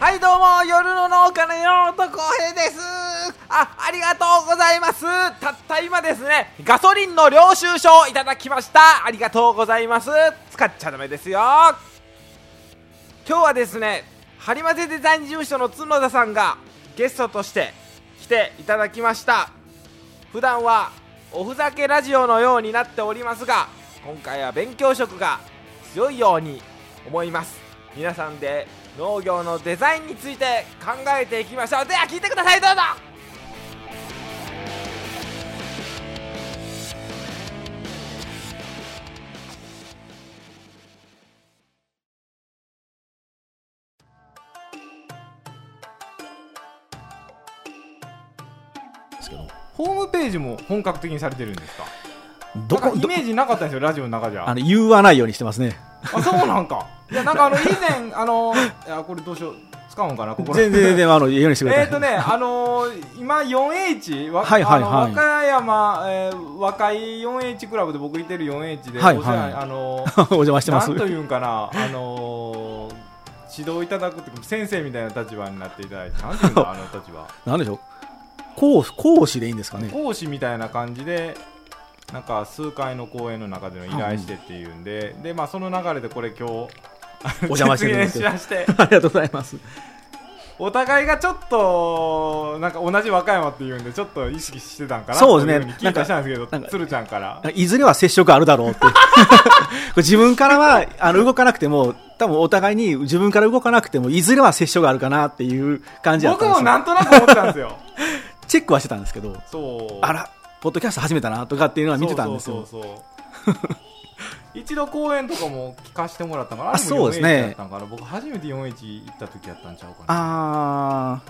はいどうも夜の農家の山本浩平です。あありがとうございます。たった今ですねガソリンの領収書をいただきました。ありがとうございます。使っちゃダメですよ。今日はですねハリマゼデザイン事務所の角田さんがゲストとして来ていただきました。普段はおふざけラジオのようになっておりますが今回は勉強色が強いように思います。皆さんで農業のデザインについて考えていきましょう。では聞いてくださいどうぞ。ホームページも本格的にされてるんですか？どこイメージなかったんですよラジオの中じゃあの言わないようにしてますね。あそうなんか？いやなんかあの以前あのいやこれどうしよう使うんかなここ全然全然あの言うようにしてください。えっとね、あのー、今 4H、わはいはいはいあの和歌山、えー、和海 4H クラブで僕いてる 4H で、あのー、お邪魔してますなん。というんかな、あのー、指導いただくって先生みたいな立場になっていただいて、なんていうんだ、あの立場。なんでしょう？講講師でいいんですかね？講師みたいな感じで、なんか数回の講演の中での依頼してっていうんで、で、まあその流れでこれ今日、お邪魔してるんですありがとうございます。お互いがちょっとなんか同じ和歌山っていうんでちょっと意識してたんかなそうですね聞いたりしたんですけど鶴ちゃんからいずれは接触あるだろうって。自分からはあの動かなくても、多分お互いに自分から動かなくても、いずれは接触があるかなっていう感じだったんですよ。僕もなんとなく思ってたんですよ チェックはしてたんですけど、あら、ポッドキャスト始めたなとかっていうのは見てたんですよ。一度講演とかも聞かせてもらったからあそうですね。僕初めて 4H 行った時やったんちゃうかな。あ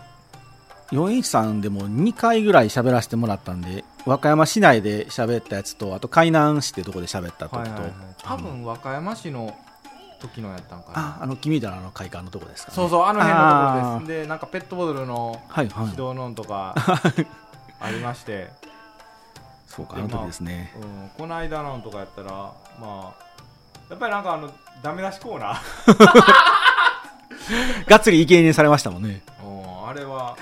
ー、4H さんでも2回ぐらい喋らせてもらったんで、和歌山市内で喋ったやつと、あと海南市ってところで喋った時と、はいはいはい。多分和歌山市の時のやったんかなあ、あの、君だなの会館のとこですか、ね。そうそうあの辺のとこですでなんかペットボトルのはいはい指。導のんとか ありましてそうか、あの時ですね。うん、この間のとかやったらまあやっぱりなんかあのダメ出しコーナー、がっつり意見にされましたもんね。うん、あれは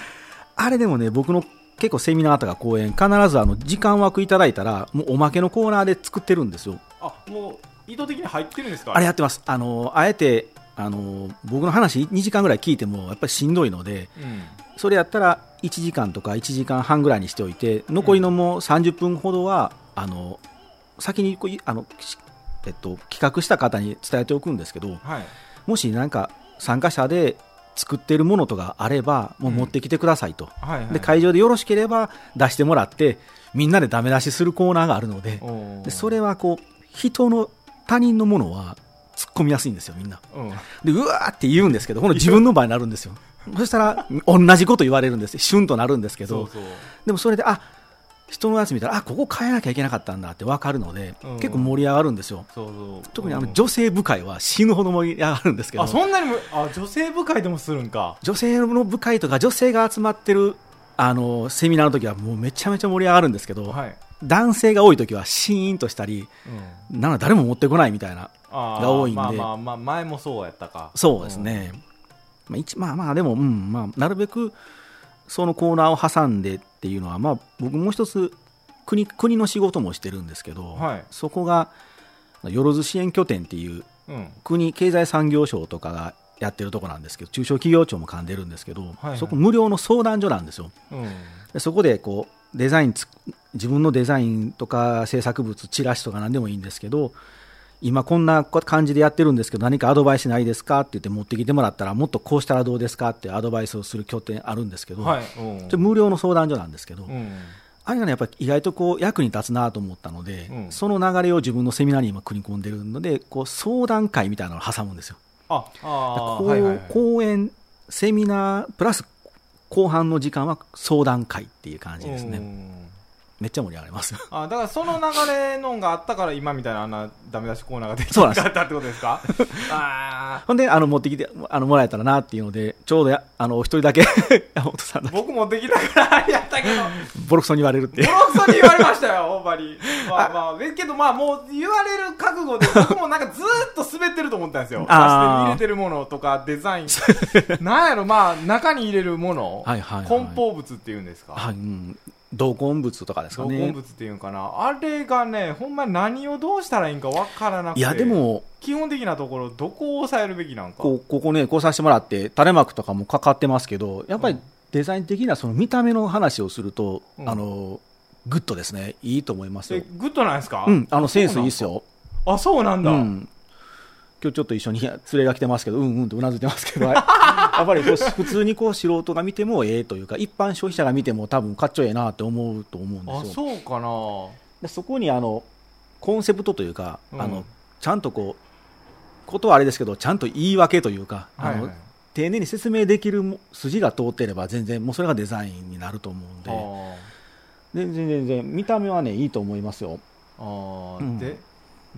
あれでもね、僕の結構セミナーとか講演、必ずあの、時間枠いただいたら、もうおまけのコーナーで作ってるんですよ。あもう意図的に入ってるんですか？あれやってます。あの、あえて、あの、僕の話2時間ぐらい聞いても、やっぱりしんどいので、うん。それやったら1時間とか1時間半ぐらいにしておいて、残りのもう30分ほどは、あの、先にこういあの、しえっと、企画した方に伝えておくんですけど、はい。もしなんか参加者で作ってるものとかあれば、もう持ってきてくださいと。はいはいで、会場でよろしければ出してもらって、みんなでダメ出しするコーナーがあるので、でそれはこう、人の、他人のものは突っ込みやすいんですよ、みんな。うんで、うわーって言うんですけど、この自分の場合になるんですよ。そしたら、同じこと言われるんです。シュンとなるんですけど、でもそれで、あ人のやつ見たら、あここ変えなきゃいけなかったんだって分かるので、うん結構盛り上がるんですよ。特にあうんの女性部会は死ぬほど盛り上がるんですけど、あそんなにもあ女性部会でもするんか女性の部会とか女性が集まってるあのセミナーの時はもうめちゃめちゃ盛り上がるんですけど、はい、男性が多い時はシーンとしたり、うん、なんか誰も持ってこないみたいな、が多いんで。まあまあまあ前もそうやったか。そうですね、まあ、一まあまあ、でも、うんまあ、なるべくそのコーナーを挟んでっていうのは、まあ、僕もう一つ国、国の仕事もしてるんですけど、はい。そこが、よろず支援拠点っていう、うん、うん国経済産業省とかがやってるとこなんですけど、中小企業庁も噛んでるんですけど、はい。そこ無料の相談所なんですよ。うん。でそこでこうデザインつ自分のデザインとか制作物チラシとか何でもいいんですけど今こんな感じでやってるんですけど何かアドバイスないですかって言って持ってきてもらったらもっとこうしたらどうですかってアドバイスをする拠点あるんですけど、はい、無料の相談所なんですけど、うん。あれがねやっぱり意外とこう役に立つなと思ったので、うん。その流れを自分のセミナーに今組み込んでるのでこう相談会みたいなのを挟むんですよ。ああこうはいはい。講演セミナープラス後半の時間は相談会っていう感じですね。うんめっちゃ盛り上がります。あだからその流れのがあったから今みたいなあんなダメ出しコーナーができそうなかったってことですか？あほんで、あの、持ってきて、あの、もらえたらなっていうので、ちょうどや、あの、お一人だけ、山本さん僕持ってきたからやったけどボロクソに言われるってボ。ロクソに言われましたよ、ほんまに。まあまあ、えけどまあもう言われる覚悟で、僕もなんかずーっと滑ってると思ったんですよ。あ入れてるものとかデザイン。なんやろ、まあ中に入れるもの。はいはいはい梱包物っていうんですか？はい、うん。同梱物とかですかね。同梱物っていうんかな。あれがね、ほんまに何をどうしたらいいんかわからなくて。いや、で、も、基本的なところ、どこを抑えるべきなんか。こう、ここね、こうさせてもらって、垂れ幕とかもかかってますけど、やっぱりうんデザイン的なその見た目の話をすると、うんあの、グッドですね。いいと思いますよえ、。グッドなんですか？うん、あの、センスいいっすよ。あ、そうなんだ。うん。今日ちょっと一緒に連れが来てますけど、うんうんとうなずいてますけど、やっぱり普通にこう素人が見てもええというか、一般消費者が見ても多分かっちょええなって思うと思うんあ、ですよ。そうかな。でそこにあの、コンセプトというか、うんあの、ちゃんとこう、ことはあれですけど、ちゃんと言い訳というか、あの、はいはい丁寧に説明できるも筋が通ってれば全然もうそれがデザインになると思うんで、あ全然全然見た目はね、いいと思いますよ。あー、うんで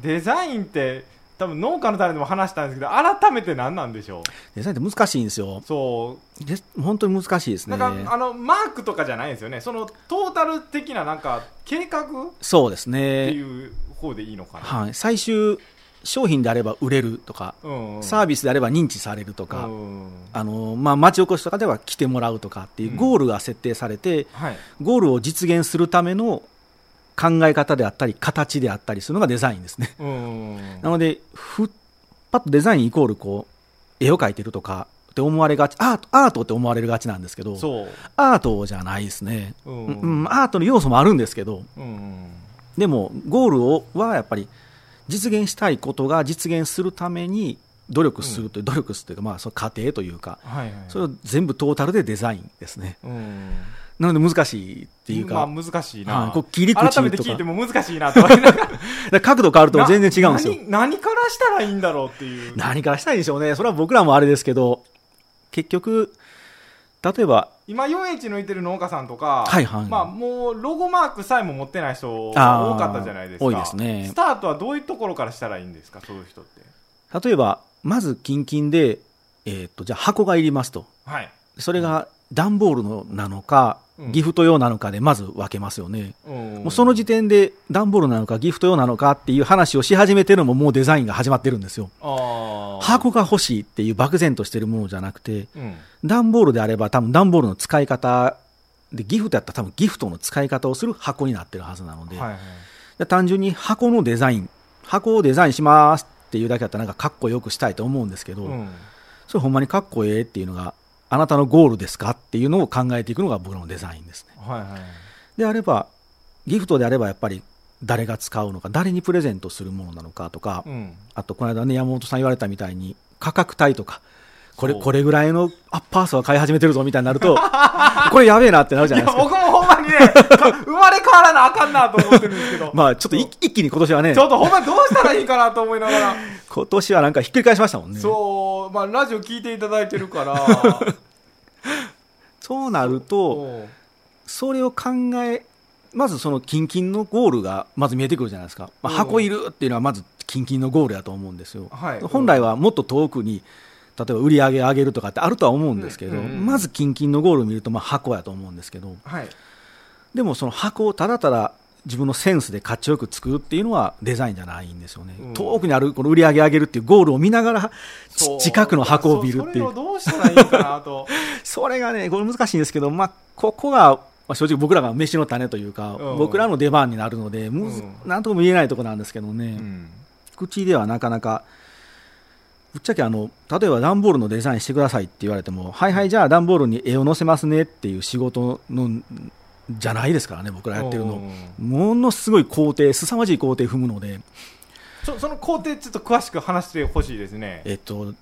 デザインって多分農家の種でも話したんですけど改めて何なんでしょデザインって難しいんですよ。う。そで本当に難しいですうなね。んかあのマークとかじゃないんですよね。そのトータル的ななんか計画？っそうですてね。いう方でいいのかな、はい。最終商品であれば売れるとか、うんうん、サービスであれば認知されるとか、うんあの、まあ、町おこしとかでは来てもらうとかっていうゴールが設定されて、はい。ゴールを実現するための考え方であったり、形であったりするのがデザインですね。うんなので、ふっ、パッとデザインイコールこう、絵を描いてるとかって思われがち、アート、アートって思われるがちなんですけど、アートじゃないですね。ううんん、うんアートの要素もあるんですけど、うんでも、ゴールをはやっぱり、実現したいことが実現するために努力するという、努力するというか、まあ、その過程というか、はいはいそれを全部トータルでデザインですね。うんなので難しいっていうか、まあ難しいな、はい。こう切り口改めて聞いても難しいなと 角度変わると全然違うんですよ。な何何からしたらいいんだろうっていう。何からしたいんでしょうね。それは僕らもあれですけど、結局、例えば、今 4H 抜いてる農家さんとか、はいはい。まあ、もうロゴマークさえも持ってない人多かったじゃないですか。多いですね。スタートはどういうところからしたらいいんですかそういう人って。例えば、まず近々で、えーっと、じゃあ箱がいりますと。はい、それが段ボールのなのか、うんギフト用なのかでまず分けますよね。うん。もうその時点で段ボールなのかギフト用なのかっていう話をし始めてるのももうデザインが始まってるんですよ。箱が欲しいっていう漠然としてるものじゃなくて、うん。段ボールであれば多分段ボールの使い方でギフトやったら多分ギフトの使い方をする箱になってるはずなので、はいはい。で単純に箱のデザイン、箱をデザインしますっていうだけだったらなんかかっこよくしたいと思うんですけど、うん。それほんまにかっこええっていうのがあなたのゴールですか？っていうのを考えていくのが僕のデザインですね。はいはいであれば、ギフトであればやっぱり誰が使うのか、誰にプレゼントするものなのかとか、うんあとこの間ね、山本さん言われたみたいに価格帯とか、これ、これぐらいのアッパースは買い始めてるぞみたいになると、これやべえなってなるじゃないですか。僕も生まれ変わらなあかんなと思ってるんですけど。まあちょっとい一気に今年はね。ち、ょっとほんまにどうしたらいいかなと思いながら。今年はなんかひっくり返しましたもんね。そうまあラジオ聞いていただいてるから。そうなると、う。んそれを考え、まずその近々のゴールがまず見えてくるじゃないですか。まあ、うん。箱いるっていうのはまず近々のゴールだと思うんですよ。はい。本来はもっと遠くに、例えば売り上げ上げるとかってあるとは思うんですけど、うん。うん。うんまず近々のゴールを見るとまあ箱やと思うんですけど、はいでもその箱をただただ自分のセンスでかっちよく作るっていうのはデザインじゃないんですよね。うん。遠くにあるこの売り上げ上げるっていうゴールを見ながら、近くの箱を見るっていう。そそれを。どうしたらいいかなと。それがね、これ難しいんですけど、まあ、ここが、まあ、正直僕らが飯の種というか、うん。僕らの出番になるので、むずうんなんとも言えないところなんですけどね、うん。口ではなかなか、ぶっちゃけあの、例えば段ボールのデザインしてくださいって言われても、はいはい、じゃあ段ボールに絵を載せますねっていう仕事の、じゃないですからね、僕らやってるの。ものすごい工程、凄まじい工程踏むので、そその工程ちょっと詳しく話してほしいですね。えっと、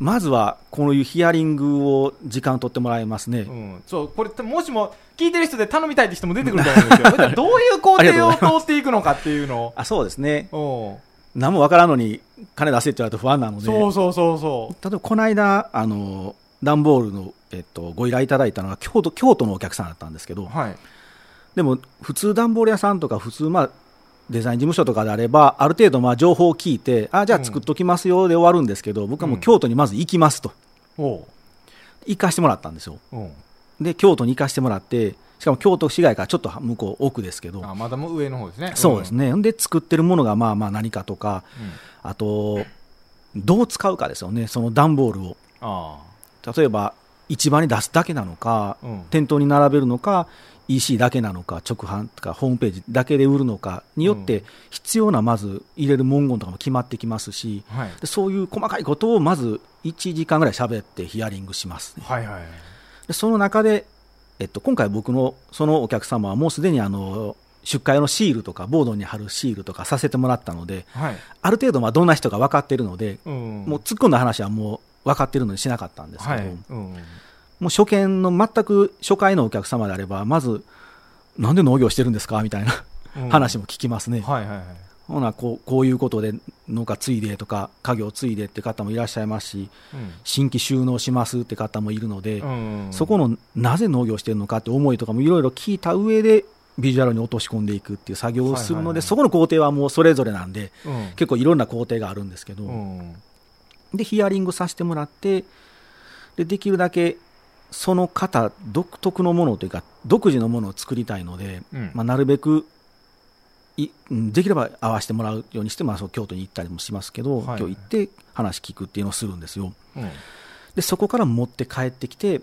まずはこういうヒアリングを時間取ってもらいますね。うん、そうこれもしも聞いてる人で頼みたいって人も出てくると思うんですよ。どういう工程を通っていくのかっていうのあそうですね。を何もわからんのに金出せって言われると不安なので。そうそうそうそ例えばこの間、あの、段ボールの、えっと、ご依頼いただいたのが京都、京都のお客さんだったんですけど、うはい。でも普通段ボール屋さんとか普通まあデザイン事務所とかであればある程度まあ情報を聞いてあじゃあ作っときますよで終わるんですけど、僕はもう京都にまず行きますと。おう。行かしてもらったんですよ。う。んで京都に行かしてもらってしかも京都市街からちょっと向こう奥ですけど。あまだもう上の方ですね。そうですね、ん、で作ってるものがまあまあ何かとかうん、あとどう使うかですよね。その段ボールを。あ例えば市場に出すだけなのか、うん。店頭に並べるのか EC だけなのか直販とかホームページだけで売るのかによって必要なまず入れる文言とかも決まってきますしあはい。でそういう細かいことをまず1時間ぐらい喋ってヒアリングしますね。はいはいでその中で、えっと、今回僕のそのお客様はもうすでにあの出荷用のシールとかボードに貼るシールとかさせてもらったのではい。ある程度まあどんな人が分かっているので、うん。もう突っ込んだ話はもう分かっているのにしなかったんですけど、はい。うん。もう初見の全く初回のお客様であればまずなんで農業してるんですかみたいなうん。話も聞きますね、はいはいはい。ほなこうこういうことで農家継いでとか家業継いでって方もいらっしゃいますし新規収納しますって方もいるので、うん。そこのなぜ農業してるのかって思いとかもいろいろ聞いた上でビジュアルに落とし込んでいくっていう作業をするので、そこの工程はもうそれぞれなんでうん。結構いろんな工程があるんですけど、うんでヒアリングさせてもらってでできるだけその方独特のものというか独自のものを作りたいので、うん。まあ、なるべくいうんできれば合わせてもらうようにして、まあ、そう京都に行ったりもしますけど、はいはい。今日行って話聞くっていうのをするんですよ。うん。でそこから持って帰ってきて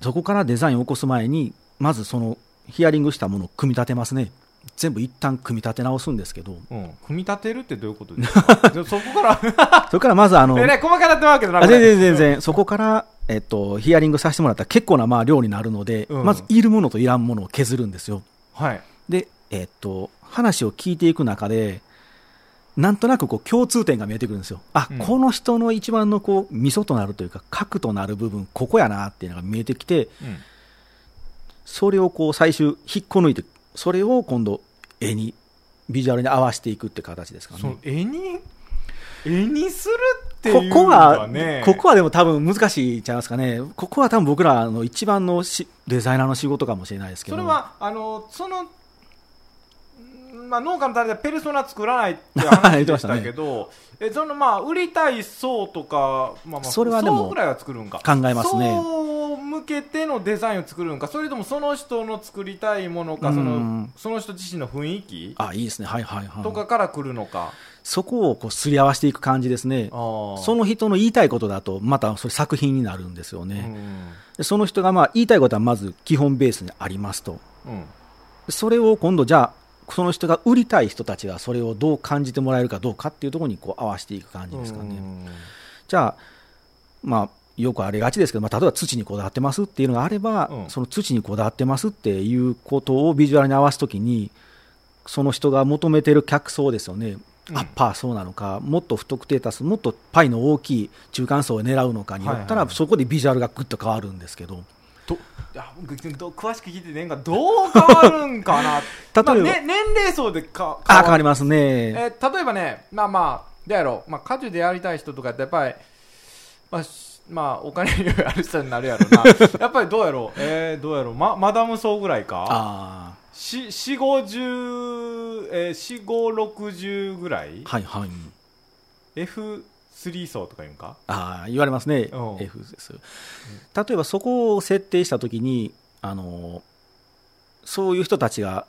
そこからデザインを起こす前にまずそのヒアリングしたものを組み立てますね全部一旦組み立て直すんですけど。うん。組み立てるってどういうことですか？そこから。それからまずあのえね細かなってますけどな全然全然、そこから、えっと、ヒアリングさせてもらったら結構なまあ量になるので、うん。まずいるものといらんものを削るんですよ。はい。で、えっと、話を聞いていく中で、なんとなくこう共通点が見えてくるんですよ。あ、うん。この人の一番のこう、味噌となるというか、核となる部分、ここやなっていうのが見えてきて、うん。それをこう最終引っこ抜いて、それを今度絵に、ビジュアルに合わせていくって形ですかね。絵に？絵にするってこいうのこはが、ねここはでも多分難しいちゃいますかね。ここは多分僕らの一番のしデザイナーの仕事かもしれないですけど。それはあのその、んまあ、農家の誰でペルソナ作らないって話でしたけど、えそのまあ売りたい層とか、まあ、まあそれはでも層ぐらいは作るんか考えますね層向けてのデザインを作るんかそれともその人の作りたいものかうんそのその人自身の雰囲気？あ、いいですね。はいはいはい。とかから来るのか、そこをこうすり合わせていく感じですね。あその人の言いたいことだと、またそれ作品になるんですようね。その人がまあ言いたいことはまず基本ベースにありますと。うんそれを今度じゃあ、その人が売りたい人たちがそれをどう感じてもらえるかどうかっていうところにこう合わせていく感じですかね。じゃあ、まあ、よくありがちですけど、まあ、例えば土にこだわってますっていうのがあれば、うん。その土にこだわってますっていうことをビジュアルに合わすときに、その人が求めてる客層ですよね、うん。アッパーそうなのか、もっと不特定多数、もっとパイの大きい中間層を狙うのかによったら、はいはいはい。そこでビジュアルがぐっと変わるんですけど、どいや僕ど詳しく聞いてねんがどう変わるんかな？例えば。まあね、年齢層でかあ変わりまますね、えー例えばねまあまあどうやろう、まあ、果樹でやりたい人とかってやっぱりまあしまあお金余裕ある人になるやろな。やっぱりどうやろう？えー、どうやろう？まマダム層ぐらいか？あし4 5 0えー、4 5 6 0ぐらい？ーはいはい、F3 層とか言うんか？あー言われますね。う、ん。F です。例えばそこを設定したときに、あのそういう人たちが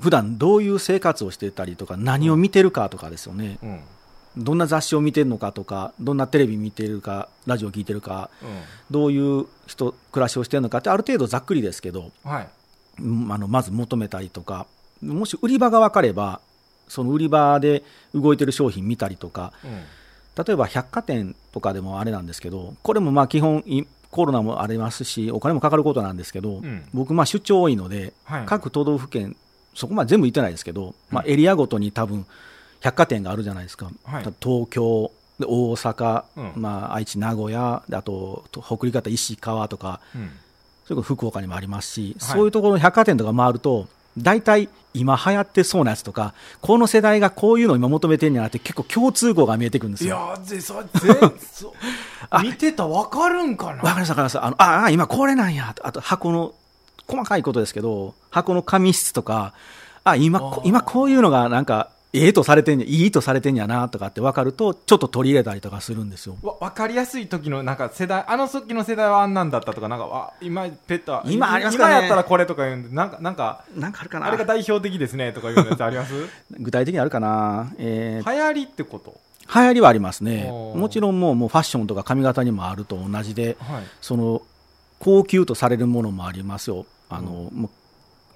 普段どういう生活をしてたりとか、何を見てるかとかですよね、うん。どんな雑誌を見てるのかとか、どんなテレビ見てるか、ラジオ聞いてるか、どういう人、暮らしをしてるのかって、ある程度ざっくりですけど、うんはい。うんあのまず求めたりとか、もし売り場が分かれば、その売り場で動いてる商品見たりとか、うん例えば百貨店とかでもあれなんですけど、これもまあ基本、いコロナもありますし、お金もかかることなんですけど、うん。僕、まあ出張多いので、はい。各都道府県、そこまで全部行ってないですけど、まあ、うんエリアごとに多分百貨店があるじゃないですか、はい。東京、で大阪、うん。まあ、愛知、名古屋、であとと北陸方、石川とか、うん。それこそ福岡にもありますし、はい。そういうところの百貨店とか回ると、大体今流行ってそうなやつとか、この世代がこういうのを今求めてるんじゃなくて、結構共通項が見えてくるんですいよ。やーぜそぜそ あ見てたらわかるんかな？わかりました、わかりました。あの、ああ、今これなんや。あと箱の細かいことですけど、箱の紙質とか、あ、今、こ今こういうのがなんか、ええとされてんや、いいとされてんやなとかって分かると、ちょっと取り入れたりとかするんですよ。わ分かりやすい時のなんか世代あの時の世代はあんなんだったとかなんかあ今ペットは今ありますかね。今やったらこれとか言うんでなんかなんかなんかあるかな。あれが代表的ですねとかいうやつあります？具体的にあるかな。えー流行りってこと？流行りはありますね。もちろんもうもうファッションとか髪型にもあると同じで、はい。その、高級とされるものもありますよ。あの、もう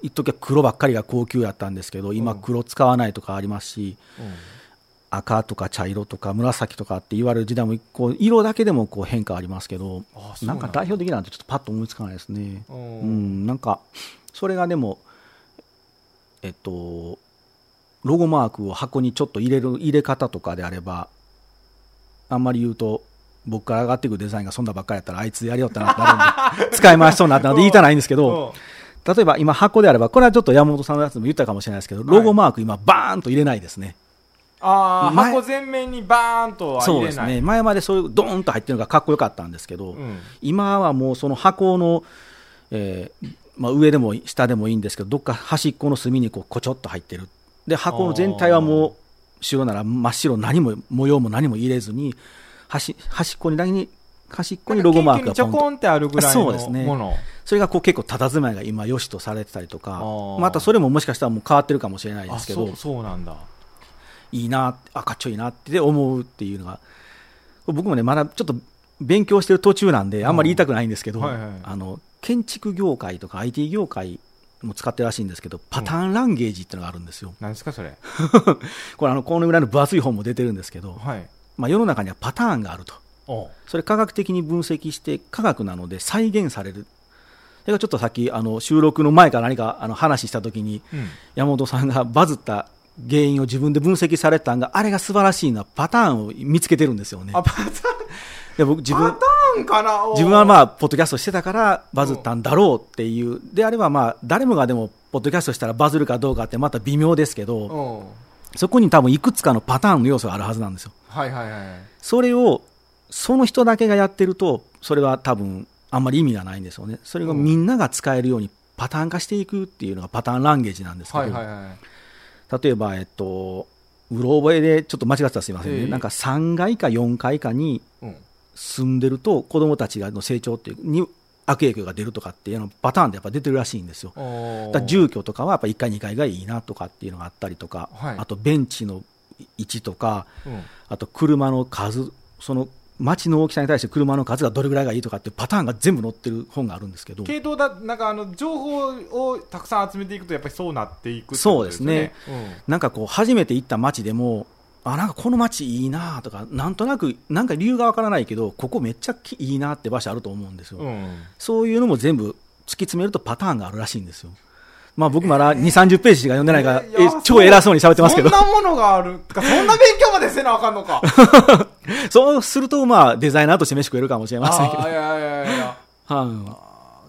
一時は黒ばっかりが高級やったんですけど、今うん。黒使わないとかありますし、赤とか茶色とか紫とかって言われる時代もこう色だけでもこう変化ありますけどなんか代表的なんてちょっとパッと思いつかないですね。ううんんなんかそれがでもえっとロゴマークを箱にちょっと入れる入れ方とかであればあんまり言うと僕から上がってくるデザインがそんなばっかりやったらあいつやりよったなってなるんで使い回しそうになったので言いたないんですけどうん例えば今箱であればこれはちょっと山本さんのやつも言ったかもしれないですけどロゴマーク今バーンと入れないですね、ああ前箱全面にバーンとはそうです入れないね。前までそういうドーンと入ってるのがかっこよかったんですけど、うん。今はもうその箱の、えーまあ、上でも下でもいいんですけどどっか端っこの隅にこうこちょっと入ってる。で箱の全体はもう白なら真っ白何も模様も何も入れずに端端っこにだけに端っこにロゴマークがちょこんってあるぐらいそうですね。のもの。それがこう結構佇まいが今良しとされてたりとかまたそれももしかしたらもう変わってるかもしれないですけどあそうなんだ。いいなあかっちょいいなって思うっていうのが僕もねまだちょっと勉強してる途中なんであんまり言いたくないんですけど、はいはいあの建築業界とか IT 業界も使ってるらしいんですけどパターンランゲージっていうのがあるんですよ、何ですかそれ？これあのこのぐらいの分厚い本も出てるんですけど、はい。まあ、世の中にはパターンがあると。おそれ科学的に分析して科学なので再現される。それがちょっとさっきあの収録の前から何かあの話した時にうん。山本さんがバズった原因を自分で分析されたんがあれが素晴らしいのはパターンを見つけてるんですよね。あパターン。で僕自分パターンかな？お自分はまあポッドキャストしてたからバズったんだろうっていう。であればまあ誰もがでもポッドキャストしたらバズるかどうかってまた微妙ですけどう。んそこに多分いくつかのパターンの要素があるはずなんですよ。はいはいはい。それをその人だけがやってるとそれは多分あんまり意味がないんですよね。それがみんなが使えるようにパターン化していくっていうのがパターンランゲージなんですけど、はいはいはい例えばえっとうろ覚えでちょっと間違ってたらすいませんね、ええなんか3階か4階かにうん。住んでると子供たちがの成長っていうに悪影響が出るとかっていうのパターンでやっぱ出てるらしいんですよ。おだ住居とかはやっぱ1階2階がいいなとかっていうのがあったりとか、はい。あとベンチの位置とかうん。あと車の数その街の大きさに対して車の数がどれぐらいがいいとかってパターンが全部載ってる本があるんですけど。系統だなんかあの情報をたくさん集めていくとやっぱりそうなっていくってことそうですね。よなんかこう初めて行った街でもあなんかこの街いいなとかなんとなくなんか理由がわからないけどここめっちゃきいいなって場所あると思うんですよ、うん、うん。そういうのも全部突き詰めるとパターンがあるらしいんですよ。まあ僕まだ2、30ページしか読んでないから、超偉そうに喋ってますけどそん、なものがある てかそんな勉強までせなあかんのか そうするとまあデザイナーとして飯食えるかもしれませんけどい。やいやいやいや は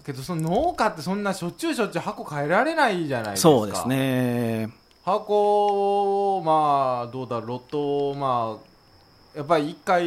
いけどその農家ってそんなしょっちゅうしょっちゅう箱変えられないじゃないですかそうですね。箱をまあどうだロットをまあやっぱり1回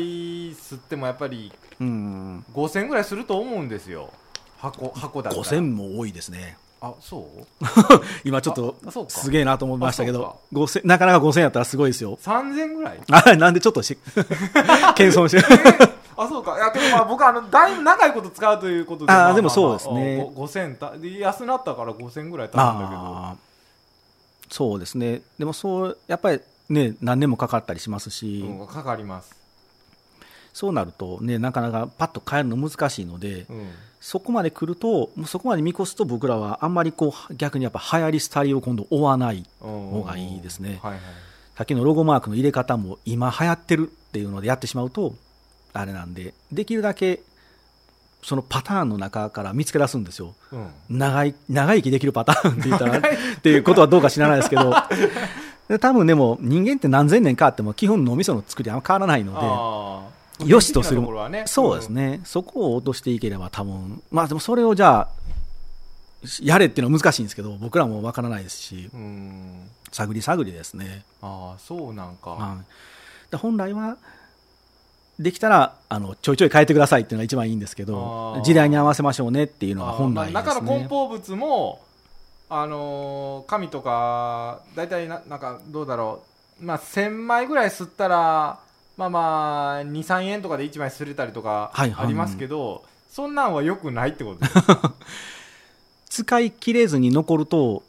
吸ってもやっぱりうん。5000ぐらいすると思うんですよ箱箱だったら5000も多いですね。あそう？今ちょっとすげえなと思いましたけあど、5000なかなか5000やったらすごいですよ。3000ぐらい？あ、なんでちょっとし、謙遜してる。あそうか。いやけどまあ僕あのだいぶ長いこと使うということであーままでもそうですね。あご5000たで安なったから5000ぐらい経つんだけど。そうですね。でもそう、やっぱりね、何年もかかったりしますし、うん、かかります、そうなるとね、なかなかパッと変えるの難しいので、うん、そこまで来ると、もうそこまで見越すと僕らはあんまりこう逆にやっぱ流行り廃りを今度追わない方方がいいですね。はいはい。さっきのロゴマークの入れ方も今流行ってるっていうのでやってしまうと、あれなんで、できるだけそのパターンの中から見つけ出すんですよ。うん。長い、長生きできるパターンって言ったら、っていうことはどうか知らないですけど、で多分でも人間って何千年かあっても基本脳みその作りはあんま変わらないので、あー良しとするね。そうですね、そこを落としていければ多分、まあでもそれをじゃあ、やれっていうのは難しいんですけど、僕らもわからないですし、うん。うん探り探りですね。ああそうなんか、はい。で本来は、できたらあのちょいちょい変えてくださいっていうのが一番いいんですけあどー時代に合わせましょうねっていうのが本来ですね、まあ中の梱包物も、あのー紙とか大体ななんかどうだろう、まあ、1000枚ぐらい吸ったらまあまあ23円とかで1枚吸れたりとかはいはい。ありますけど、そんなんはよくないってことです。使い切れずに残ると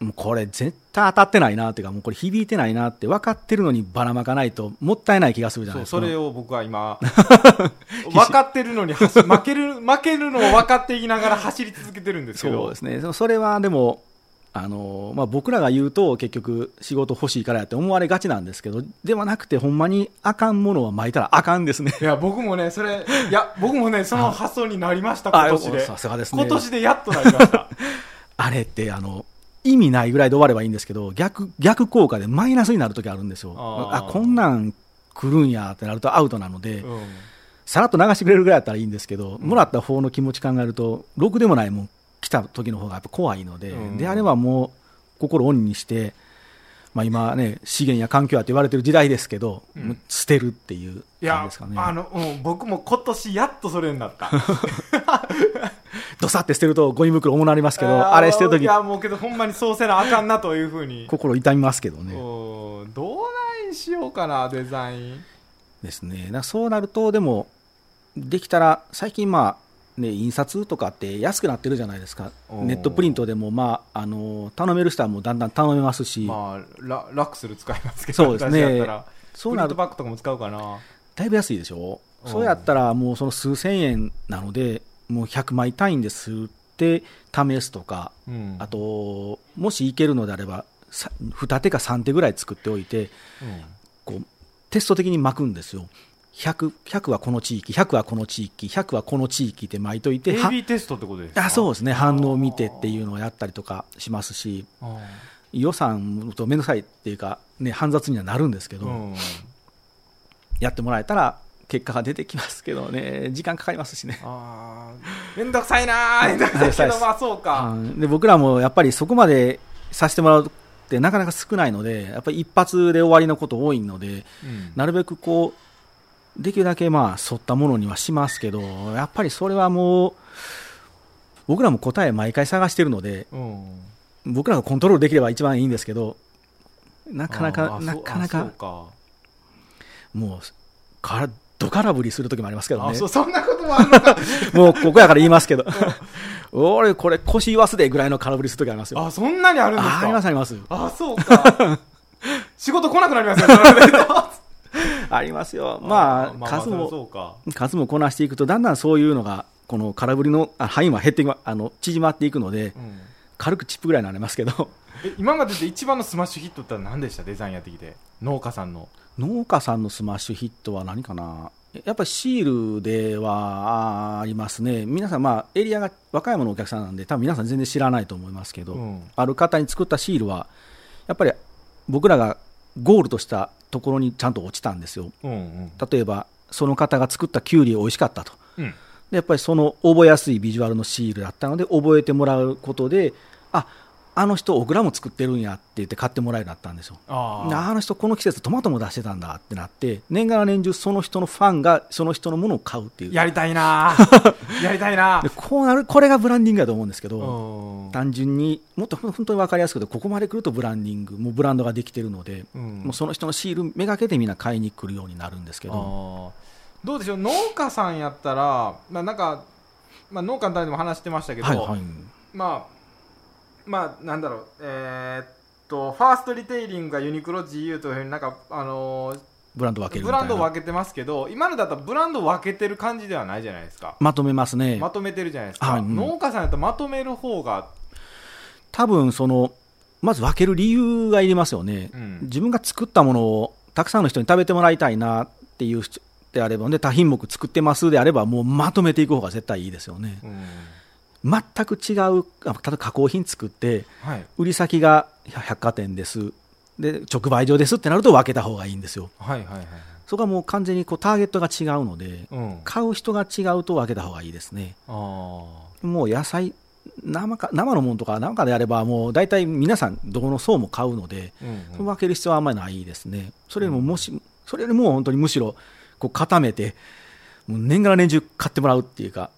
もうこれ絶対当たってないなっていうかもうこれ響いてないなって分かってるのにばらまかないともったいない気がするじゃないですか。それを僕は今 分かってるのに走負ける負けるのを分かっていながら走り続けてるんですけど。そうですね。そそれはでもあの、まあ、僕らが言うと結局仕事欲しいからやって思われがちなんですけどではなくてほんまにあかんものは巻いたらあかんですね。いや僕もねそれいや僕もね その発想になりましたあ今年で。さすがですね。今年でやっとなりました。あれってあの意味ないぐらいで終わればいいんですけど逆逆効果でマイナスになるときあるんですよ。あこんなん来るんやってなるとアウトなので、うん。さらっと流してくれるぐらいだったらいいんですけど、もらった方の気持ち考えると、ろくでもないもん来た時の方がやっぱ怖いので、うんであればもう心を鬼にして、まあ、今ね、資源や環境やって言われてる時代ですけど、うん捨てるっていう感じですかね。あの、うん、僕も今年やっとそれになったどさって捨てるとゴミ袋重なりますけど、ーあれ捨てる時いやもうけどほんまにそうせなあかんなというふうに心痛みますけどね。うんどうないしようかなデザインですね。だからそうなると、でも、できたら、最近まあ、ね、印刷とかって安くなってるじゃないですか。ネットプリントでも、まあ、あの、頼める人はもうだんだん頼めますし、まあララックスル使いますけどそうですね。そうなる。プリントバッグとかも使うかな。だいぶ安いでしょ。うん。そうやったらもうその数千円なのでもう100枚単位ですって試すとか。うん。あともしいけるのであればさ2手か3手ぐらい作っておいてうん。こうテスト的に巻くんですよ 100, 100はこの地域100はこの地域100はこの地域って巻いといては AB テストってことですか？あそうですね。反応を見てっていうのをやったりとかしますしあ予算と面倒くさいっていうか、ね、煩雑にはなるんですけど、ーうん。やってもらえたら結果が出てきますけどね。時間かかりますしね。めんどくさいなーめんどくさいけめんどまあそうか。うんで僕らもやっぱりそこまでさせてもらうってなかなか少ないのでやっぱり一発で終わりのこと多いのでうん。なるべくこうできるだけまあ沿ったものにはしますけどやっぱりそれはもう僕らも答え毎回探してるのでうん。僕らがコントロールできれば一番いいんですけどなかなあかなかなかもうからど空振りする時もありますけどね。あそうそんなこともあるのか。もうここやから言いますけど。俺これ腰言わすでぐらいの空振りする時ありますよ。あそんなにあるんですか。あありますあります。あそうか。仕事来なくなりますよ ありますよ。まあ数そも数もこなしていくと、だんだんそういうのが、この空振りのあ範囲は減ってあの縮まっていくので、うん。軽くチップぐらいになりますけど、え今までで一番のスマッシュヒットって何でした？デザインやってきて。農家さんの。農家さんのスマッシュヒットは何かな、やっぱりシールではありますね、皆さん、まあ、エリアが和歌山のお客さんなんで、多分皆さん全然知らないと思いますけど、うん。ある方に作ったシールは、やっぱり僕らがゴールとしたところにちゃんと落ちたんですよ。うんうん例えば、その方が作ったキュウリ美味しかったと。うんでやっぱりその覚えやすいビジュアルのシールだったので覚えてもらうことでああの人オクラも作ってるんやって言って買ってもらえるようになったんですよ。あの人この季節トマトも出してたんだってなって年がら年中その人のファンがその人のものを買うっていう。やりたいな。ー やりたいな。でこうなるこれがブランディングだと思うんですけど、うん。単純にもっと本当に分かりやすくてここまで来るとブランディングもうブランドができてるので、うん。もうその人のシールめがけてみんな買いに来るようになるんですけど。どうでしょう農家さんやったら、まあ、なんか、まあ、農家の単位でも話してましたけど、はいはい。まあまあなんだろう。えーっとファーストリテイリングがユニクロ GU というふうになんかあのーブランド分けブランドを分けてますけど今のだったらブランドを分けてる感じではないじゃないですか。まとめますね、まとめてるじゃないですか、はいうん。農家さんやったらまとめる方が、多分そのまず分ける理由がいりますよね、うん。自分が作ったものをたくさんの人に食べてもらいたいなっていう人であれば、で多品目作ってますであれば、もうまとめていく方が絶対いいですよね。うん全く違う、あ例えば加工品作って、はい。売り先が百貨店です、で直売所ですってなると分けた方がいいんですよ。はいはいはいそこはもう完全にこうターゲットが違うので、うん。買う人が違うと分けた方がいいですね。あもう野菜生か生のものとかなんかであれば、もう大体皆さん、どこの層も買うので、ーうんうん。分ける必要はあんまりないですね。それよりももし、それよりも本当にむしろ、こう固めて、もう年がら年中買ってもらうっていうか、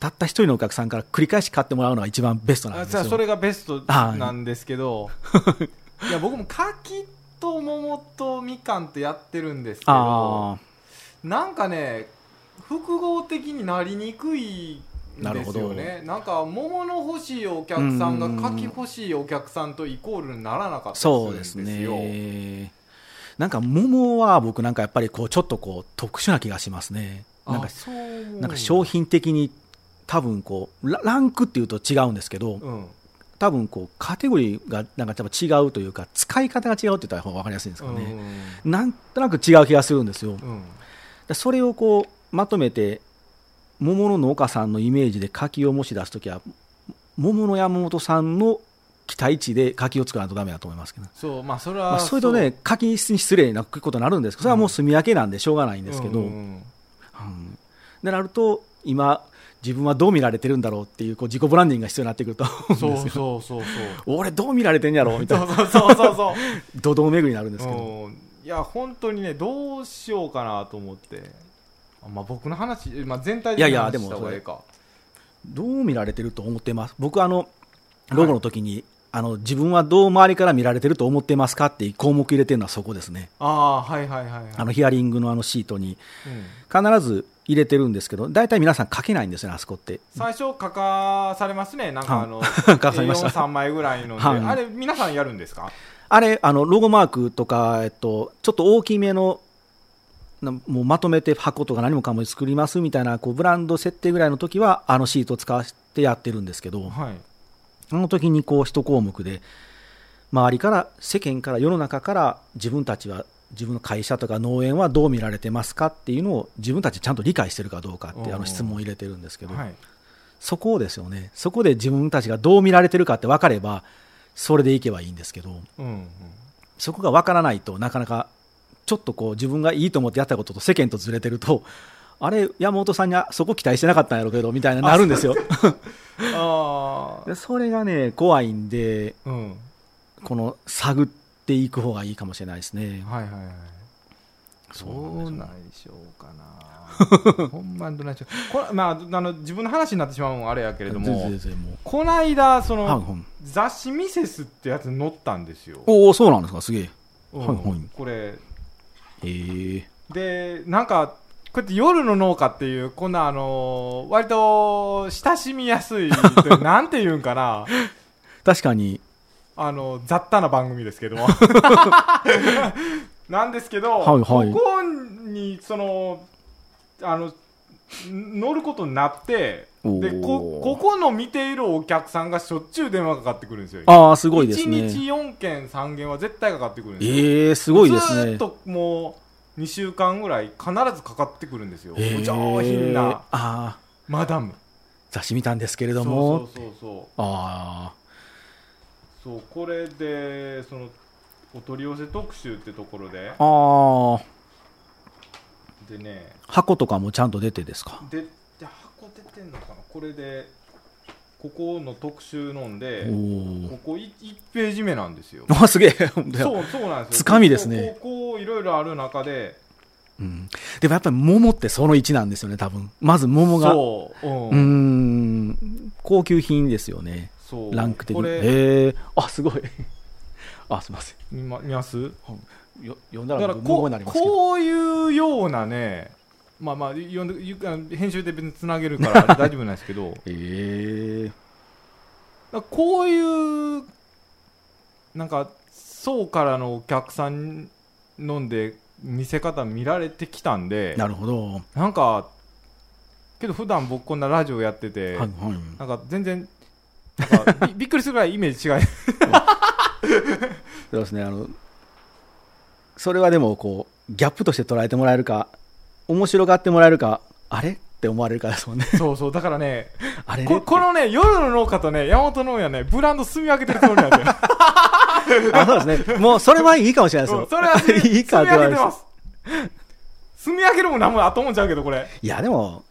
たった一人のお客さんから繰り返し買ってもらうのが一番ベストなんですよ。それがベストなんですけど。いや僕も柿と桃とみかんってやってるんですけどあなんかね複合的になりにくいんなるほどですよね。なんか桃の欲しいお客さんが柿欲しいお客さんとイコールにならなかったあ、りするそうんでですね。なんか桃は僕なんかやっぱりこうちょっとこう特殊な気がしますね。なんかなんか商品的に多分こうラランクっていうと違うんですけど、うん。多分こうカテゴリーがなんか多分違うというか使い方が違うって言ったら方が分かりやすいんですかね、なんとなく違う気がするんですよ。うん。それをこうまとめて桃の農家さんのイメージで柿をもし出すときは桃の山本さんの期待値で柿を作らないとダメだと思いますけど、そうまあそれは、まあ、それとね柿に失礼なことになるんですけどそれはもう住み分けなんでしょうがないんですけど、うん。うん。うん。でなると今自分はどう見られてるんだろうっていうこう自己ブランディングが必要になってくると思うそうそうそう 俺どう見られてんやろうみたいな。そうそうそうそう。土道巡りになるんですけど、うんいや本当にねどうしようかなと思って。あまあ僕の話、まあ、全体的いやいやでもそれした方がいいかどう見られてると思ってます？僕あのロゴの時に、あの自分はどう周りから見られてると思ってますかっていう項目入れてるのはそこですね。ああはいはいはいはい。あのヒアリングのあのシートに。うん。必ず入れてるんですけど大体皆さん書けないんですよねあそこって。最初書かされますね。なんかあの 書かされました。A43 枚ぐらいので、はい。あれ皆さんやるんですか？あれあのロゴマークとか、えっと、ちょっと大きめのなもうまとめて箱とか何もかも作りますみたいなこうブランド設定ぐらいの時はあのシートを使わせてやってるんですけどはい。その時にこう一項目で周りから世間から世の中から自分たちは自分の会社とか農園はどう見られてますかっていうのを自分たちちゃんと理解してるかどうかっていうあの質問を入れてるんですけど、はい。そこですよねそこで自分たちがどう見られてるかって分かればそれでいけばいいんですけどうんうん。そこが分からないとなかなかちょっとこう自分がいいと思ってやったことと世間とずれてるとあれ山本さんにはそこ期待してなかったんやろうけどみたいななるんですよ。あそれがね怖いんでうん。この探っていく方がいいかもしれないですね。はいはいはい。そうなんでしょうかな。ほんまにどうなんでしょ。うこれ、まあ、あの自分の話になってしまうのもあれやけれども全然もう。この間その、はいはい。雑誌ミセスってやつに載ったんですよ、おおそうなんですか？すげえ。うん。はいはい。これ。ええ。でなんかこうやって夜の農家っていうこんなあのー割と親しみやすいなんていうんかな。確かにあの雑多な番組ですけど。も なんですけど、はいはい。ここにそのあの乗ることになってでこここの見ているお客さんがしょっちゅう電話かかってくるんですよ。ああすごいです1ね日4件3件は絶対かかってくるんですよ。ええすごいですね。ずーっともう2週間ぐらい必ずかかってくるんですよ、ええ上品なああマダム。雑誌見たんですけれどそうもそうそうそう。あそうこれでそのお取り寄せ特集ってところで。あああでね。箱とかもちゃんと出てですか？でで箱出てんのかな？これでここの特集のんでおここ 1, ページ目なんですよ。おあすげえ。そうそうなんですよ。つかみですね。こういろいろある中で。うん、でもやっぱり桃ってその1なんですよね多分。まず桃が。そう、うん。高級品ですよねそう。ランク的に。えあすごい。あすいません。見ま見ます？よ読んだららここういうようなねまあまあ読んで編集で別につなげるから 大丈夫なんですけど。えらこういうなんか層からのお客さん飲んで見せ方見られてきたんでなるほど。なんかけど普段僕こんなラジオやってて、はいはい。なんか全然び びっくりするぐらいイメージ違い そうですねあのそれはでもこうギャップとして捉えてもらえるか面白がってもらえるかあれって思われるかですもんね。そうそうだからねあれ？れここのね夜の農家とね山本農園はねブランド住み分けてるつもりなんであそうですね。もうそれはいいかもしれないですよ。うんそれはいいか住み分けてまます。住み分けるもんなんも後もんちゃうけどこれ。いやでも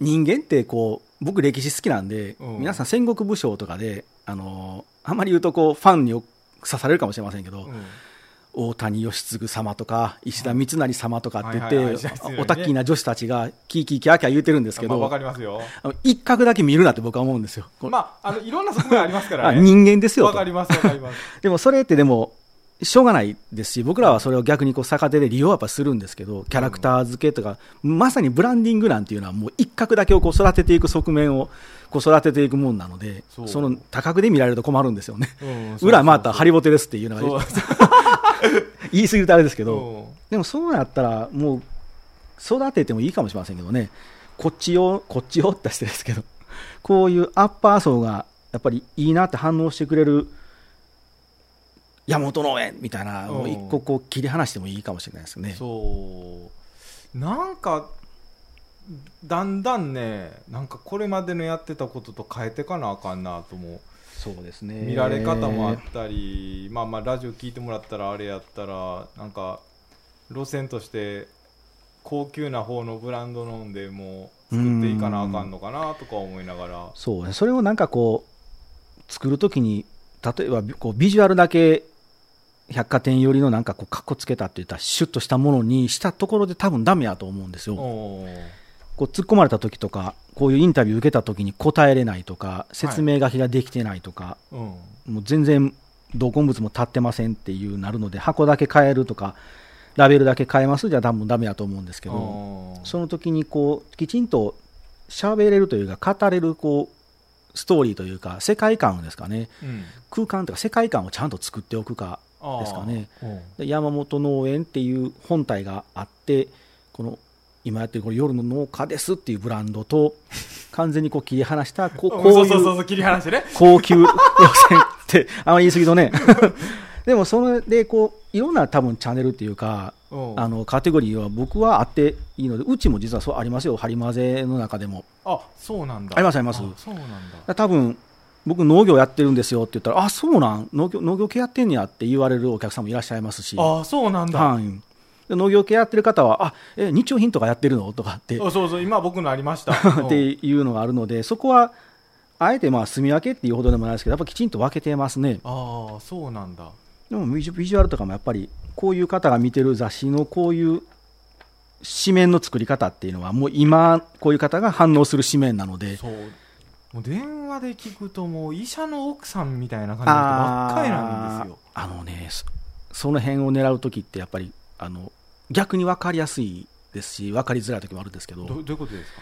人間ってこう僕歴史好きなんで、うん皆さん戦国武将とかであのあんまり言うとこうファンに刺されるかもしれませんけど、うん大谷義次様とか石田三成様とかって言って、はいはいはいねおたっきーな女子たちがキーキーキャーキャー言ってるんですけまあ、ど、わかりますよ。一角だけ見るなって僕は思うんですよ。まあ、あの、いろんな側面ありますから あね。人間ですよとわかります、わかります。でもそれってでも、しょうがないですし、僕らはそれを逆にこう逆手で利用はやっぱするんですけど、キャラクター付けとか、まさにブランディングなんていうのは、もう一角だけをこう育てていく側面をこう育てていくもんなので、その多角で見られると困るんですよね。うん裏回ったらハリボテですっていうのが 言い過ぎるとあれですけど、う。んでもそうやったら、もう育ててもいいかもしれませんけどね、こっち用、こっち用ってしてですけど、こういうアッパー層がやっぱりいいなって反応してくれる山本農園みたいなのを一個こう切り離してもいいかもしれないですね。そう。なんかだんだんねなんかこれまでのやってたことと変えてかなあかんなと思うそうですね。見られ方もあったり、まあまあラジオ聞いてもらったらあれやったらなんか路線として高級な方のブランド飲んでもう作っていかなあかんのかなとか思いながら。そうね、それをなんかこう、作るときに、例えばこうビジュアルだけ百貨店寄りのなんかこう、かっこつけたって言ったら、シュッとしたものにしたところで多分ダメやと思うんですよ。こう突っ込まれた時とか、こういうインタビュー受けた時に答えれないとか、説明書きができてないとか、うん。もう全然同梱物も立ってませんっていうなるので、箱だけ変えるとか、ラベルだけ変えますじゃ多分ダメやと思うんですけど、その時にこうきちんと喋れるというか、語れるこうストーリーというか、世界観ですかね、うん。空間というか、世界観をちゃんと作っておくかですかね。山本農園っていう本体があって、この今やってるこの夜の農家ですっていうブランドと、完全にこう切り離した、ここういうそうそうそうそう切り離してね。高級路線って、あんま言い過ぎとね。でもそれでこう、いろんな多分チャンネルっていうか、うん。あのカテゴリーは僕はあっていいので、うちも実はそうありますよ、ハリマゼの中でも。あそうなんだ。ありますあります。そうなんだ。多分僕、農業やってるんですよって言ったら、あそうなん？農業、農業系やってんねやって言われるお客さんもいらっしゃいますし、あそうなんだ、はい、で農業系やってる方は、あえ日用品とかやってるの？とかって。あそうそう。今僕のありました。っていうのがあるので、そこはあえてまあ住み分けっていうほどでもないですけど、やっぱきちんと分けてますね。ああそうなんだ。でもビジュビジュアルとかもやっぱり、こういう方が見てる雑誌のこういう紙面の作り方っていうのは、もう今、こういう方が反応する紙面なので、そうもう電話で聞くともう医者の奥さんみたいな感じの人ばっかりなんですよ。あのねそその辺を狙うときってやっぱりあの逆に分かりやすいですし分かりづらいときもあるんですけどどどういうことですか？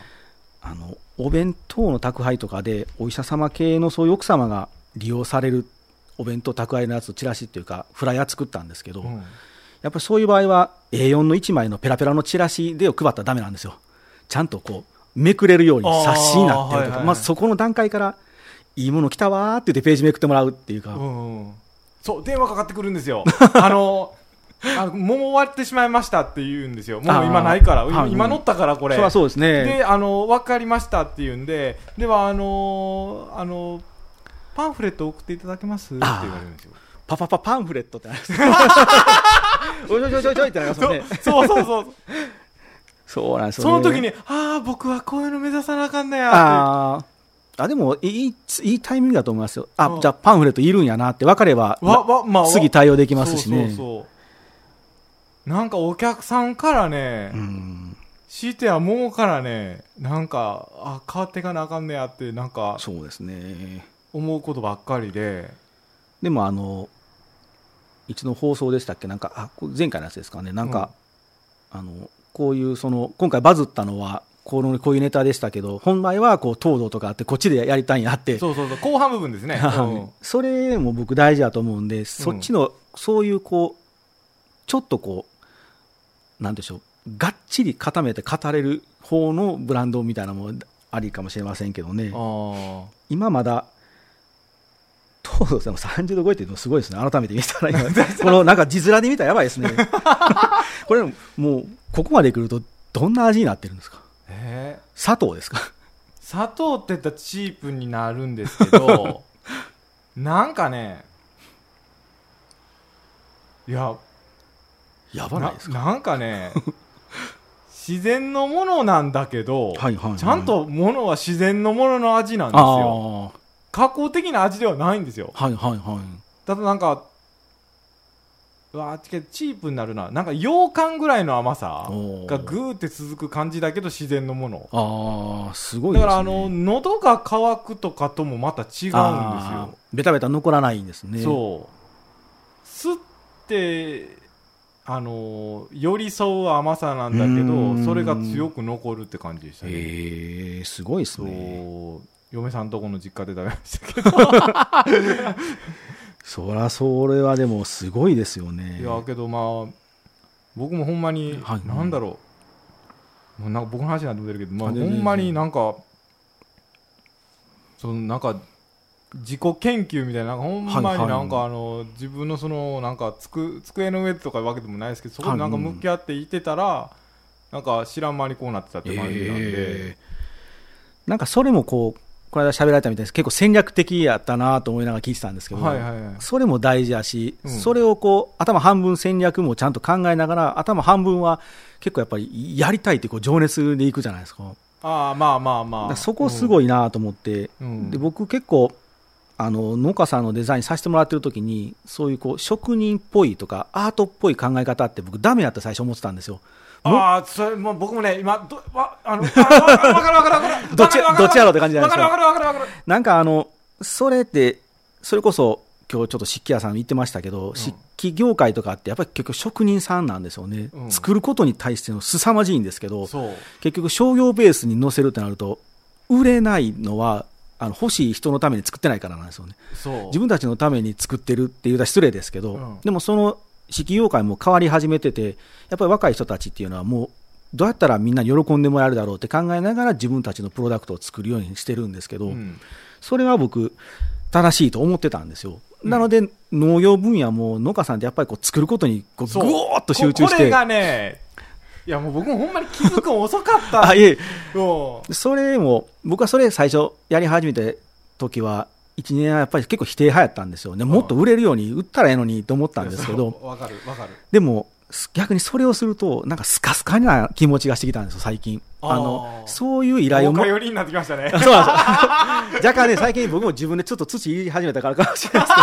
あのお弁当の宅配とかでお医者様系のそういう奥様が利用されるお弁当宅配のやつチラシっていうかフライヤー作ったんですけど、うん。やっぱりそういう場合は A4 の1枚のペラペラのチラシでを配ったらダメなんですよ。ちゃんとこうめくれるように冊子になってるとかあーはいはいはい。まずそこの段階からいいもの来たわーって言ってページめくってもらうっていうか、うんうんそう電話かかってくるんですよ。あのあのもう終わってしまいましたって言うんですよ。もう今ないから。あーはい。今乗ったからこれ。そりゃそうですね。であの分かりましたって言うんでではあのあのパンフレット送っていただけます？って言われるんですよ。パパパパンフレットってなります おいおいおいおいおいってなりますよね。そうそうそうそうなんですよ、そね。の時にああ僕はこういうの目指さなあかんねやっあーあ、でもいい、いいタイミングだと思いますよ。あ、うんじゃあパンフレットいるんやなって分かれば、てわわまあわ次対応できますしね。そうそうそうなんかお客さんからね、うん。強いてはもうからねなんかあ変わっていかなあかんねやってなんかそうですね。思うことばっかりででもあの、いつの放送でしたっけ？なんか、あ、前回のやつですかね。なんか、あの、こういうその、今回バズったのは、このこういうネタでしたけど、本来はこう、東堂とかあって、こっちでやりたいんやって、そうそうそう後半部分ですね、うん。それも僕大事だと思うんで、そっちの、そういうこう、ちょっとこう、なんでしょう、がっちり固めて語れる方のブランドみたいなのもありかもしれませんけどね、あ今まだ、東堂さんも30度超えてるのすごいですね、改めて見たら今、このなんか字面で見たらやばいですね。これ、もう、ここまで来ると、どんな味になってるんですか？ーえー。砂糖ですか？砂糖って言ったらチープになるんですけど なんかねいややばないですか？ななんかね自然のものなんだけど、はいはいはい。ちゃんとものは自然のものの味なんですよ。あ加工的な味ではないんですよ。あ、はいはいはい。ただなんかうわチープになるな。なんか羊羹ぐらいの甘さがグーって続く感じだけど自然のもの。ああすごいですね。だからあの喉が渇くとかともまた違うんですあよーベタベタ残らないんですね。そう。吸ってあの寄り添う甘さなんだけどそれが強く残るって感じでしたね。へえすごいですね。嫁さんとこの実家で食べましたけど そりゃそれはでもすごいですよね。いやけどまあ僕もほんまに、はい。なんだろう。もうなんか僕の話になってるけど、まあ、ほんまになんかそのなんか自己研究みたいななんかほんまになんかあの、自分のそのなんかつく机の上とかわけでもないですけどそこでなんか向き合っていてたら、なんか知らん間にこうなってたって感じなんで、えー。なんかそれもこうこの間喋られたみたいです。結構戦略的やったなと思いながら聞いてたんですけど、はいはいはい。それも大事やし、うん。それをこう頭半分戦略もちゃんと考えながら頭半分は結構やっぱりやりたいってこう情熱でいくじゃないですか。ああまあまあまあ。そこすごいなと思って、うん。で僕結構あの農家さんのデザインさせてもらってる時にそういうこう職人っぽいとかアートっぽい考え方って僕ダメやって最初思ってたんですよああ、それ、もう僕もね、今、ど、わ、あの、あわ わかるわかるわかる。どっちどっちやろうって感じじゃないですか？わかるわかるわかる。なんかあのそれってそれこそ今日ちょっと漆器屋さん言ってましたけど、漆器業界とかってやっぱり結局職人さんなんですよね、うん作ることに対しての凄まじいんですけど。結局商業ベースに載せるってなると売れないのはあの欲しい人のために作ってないからなんですよね。自分たちのために作ってるっていうのは失礼ですけど、うんでもその漆器業界も変わり始めててやっぱり若い人たちっていうのはもうどうやったらみんなに喜んでもらえるだろうって考えながら自分たちのプロダクトを作るようにしてるんですけど、うん。それは僕、正しいと思ってたんですよ。うん。なので、農業分野も農家さんってやっぱりこう作ることにこうぐーっと集中して、ここれがね、いやもう僕もほんまに気づくの遅かった。あいえ、それも、僕はそれ最初やり始めた時は、1年はやっぱり結構否定派やったんですよね、もっと売れるように売ったらええのにと思ったんですけど、わかるわかる。でも、す逆にそれをすると、なんかスカスカな気持ちがしてきたんですよ、最近。あのそういう依頼をもりになってきましたね。そうなんですよ。若干ね、最近僕も自分でちょっと土入れ始めたからかもしれないです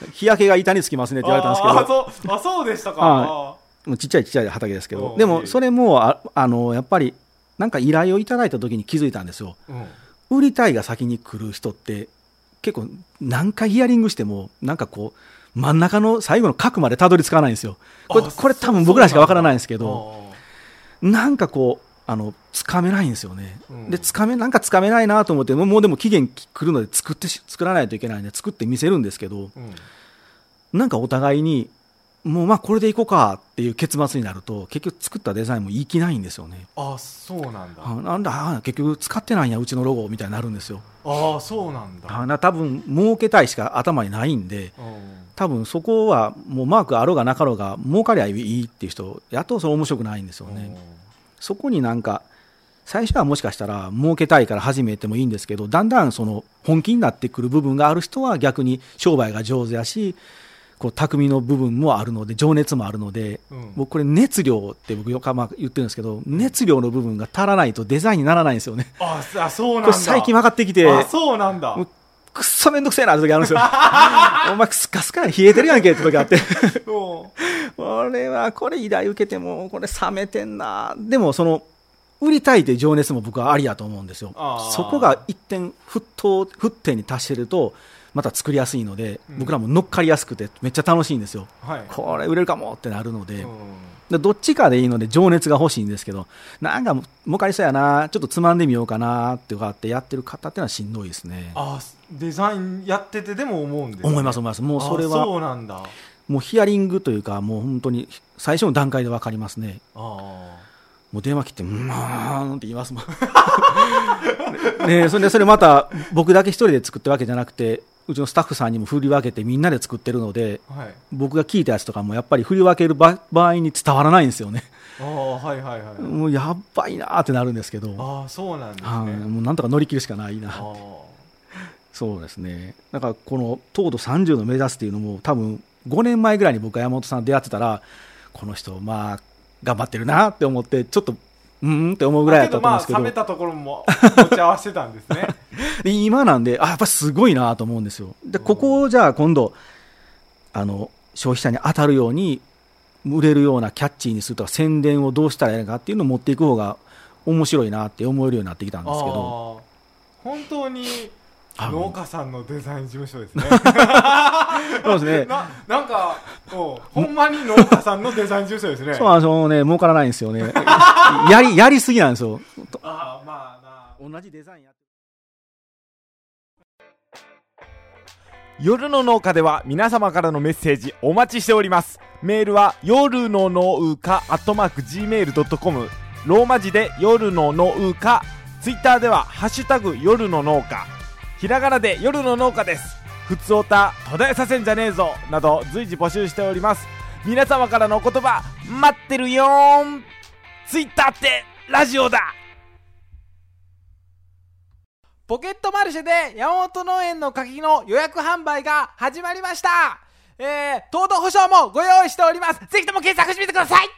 けど、日焼けが板につきますねって言われたんですけど、あそう、あ、そうでしたか。はもうちっちゃいちっちゃい畑ですけどでもそれもああのやっぱり、なんか依頼をいただいた時に気づいたんですよ。うん売りたいが先に来る人って、結構何回ヒアリングしても、なんかこう、真ん中の最後の核までたどり着かないんですよ。これあこれ多分僕らしかわからないんですけど、なんかこう、あの、つかめないんですよね。うんで、つかめ、なんかつかめないなと思って、もうもうでも期限来るので作ってし、作らないといけないんで、作って見せるんですけど、うんなんかお互いに、もうまあこれでいこうかっていう結末になると、結局作ったデザインもいい気ないんですよね。あ、そうなんだ。あなんだ、あ結局使ってないんや、うちのロゴみたいになるんですよ。ああ、そうなんだ。あな多分儲けたいしか頭にないんで、うん多分そこはもうマークあろうがなかろうが、儲かりゃいいっていう人、やっとそれ面白くないんですよね。そこになんか、最初はもしかしたら儲けたいから始めてもいいんですけど、だんだんその本気になってくる部分がある人は逆に商売が上手やし、こう巧みの部分もあるので、情熱もあるので、うん僕これ熱量って僕よくまあ言ってるんですけど、熱量の部分が足らないとデザインにならないんですよね。あ、あそうなんだ。最近分かってきて、あ、そうなんだ。くっそめんどくせえなって時あるんですよ。お前スカスカに冷えてるやんけって時あって。うん俺はこれ依頼受けてもこれ冷めてんなでもその売りたいという情熱も僕はありやと思うんですよそこが一点沸騰沸点に達してるとまた作りやすいので、うん。僕らも乗っかりやすくてめっちゃ楽しいんですよ。はい。これ売れるかもってなるので,、うん。でどっちかでいいので情熱が欲しいんですけどなんか儲かりそうやなちょっとつまんでみようかなってかってやってる方ってのはしんどいですね。あ、デザインやっててでも思うんですね。思います思います。もうそれあはそうなんだ。もうヒアリングというかもう本当に最初の段階で分かりますね。あもう電話切って、うーんって言いますもん。ねえそれで、それまた、僕だけ一人で作ってるわけじゃなくて、うちのスタッフさんにも振り分けてみんなで作ってるので、あ。はい。僕が聞いたやつとかもやっぱり振り分ける場場合に伝わらないんですよね。ああ、はいはいはい。もうやっばいなーってなるんですけど、ああ、そうなんですはいね。もうなんとか乗り切るしかないな。あそうですね。だからこの糖度30の目指すっていうのも多分5年前ぐらいに僕は山本さんと出会ってたら、この人まあ頑張ってるなって思って、ちょっと、うーんって思うあ。ぐらいだったと思うんですけど。冷めたところも持ち合わせてたんですね。で今なんで、あやっぱすごいなと思うんですよ。で、ここをじゃあ今度、あの、消費者に当たるように売れるようなキャッチーにするとか宣伝をどうしたらいいのかっていうのを持っていく方が面白いなって思えるようになってきたんですけど。本当に農家さんのデザイン事務所ですね。そうですね。ななんかほんまに農家さんのデザイン事務所ですね。そうなんですよ。ね儲からないんですよね。やりやりすぎなんですよ。ああまあ。な同じデザインやって夜の農家では皆様からのメッセージお待ちしております。メールは夜の農家アットマーク Gmail.com ローマ字で夜の農家。ツイッターではハッシュタグ夜の農家。ひらがなで夜の農家です。ふつおた途絶えさせんじゃねえぞ。など随時募集しております。皆様からのお言葉待ってるよーん。ツイッターってラジオだ。ポケットマルシェで山本農園の柿の予約販売が始まりました。えー、糖度保証もご用意しております。ぜひとも検索してみてください。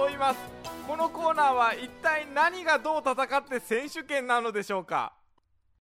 もう一度問います。このコーナーは一体何がどう戦って選手権なのでしょうか？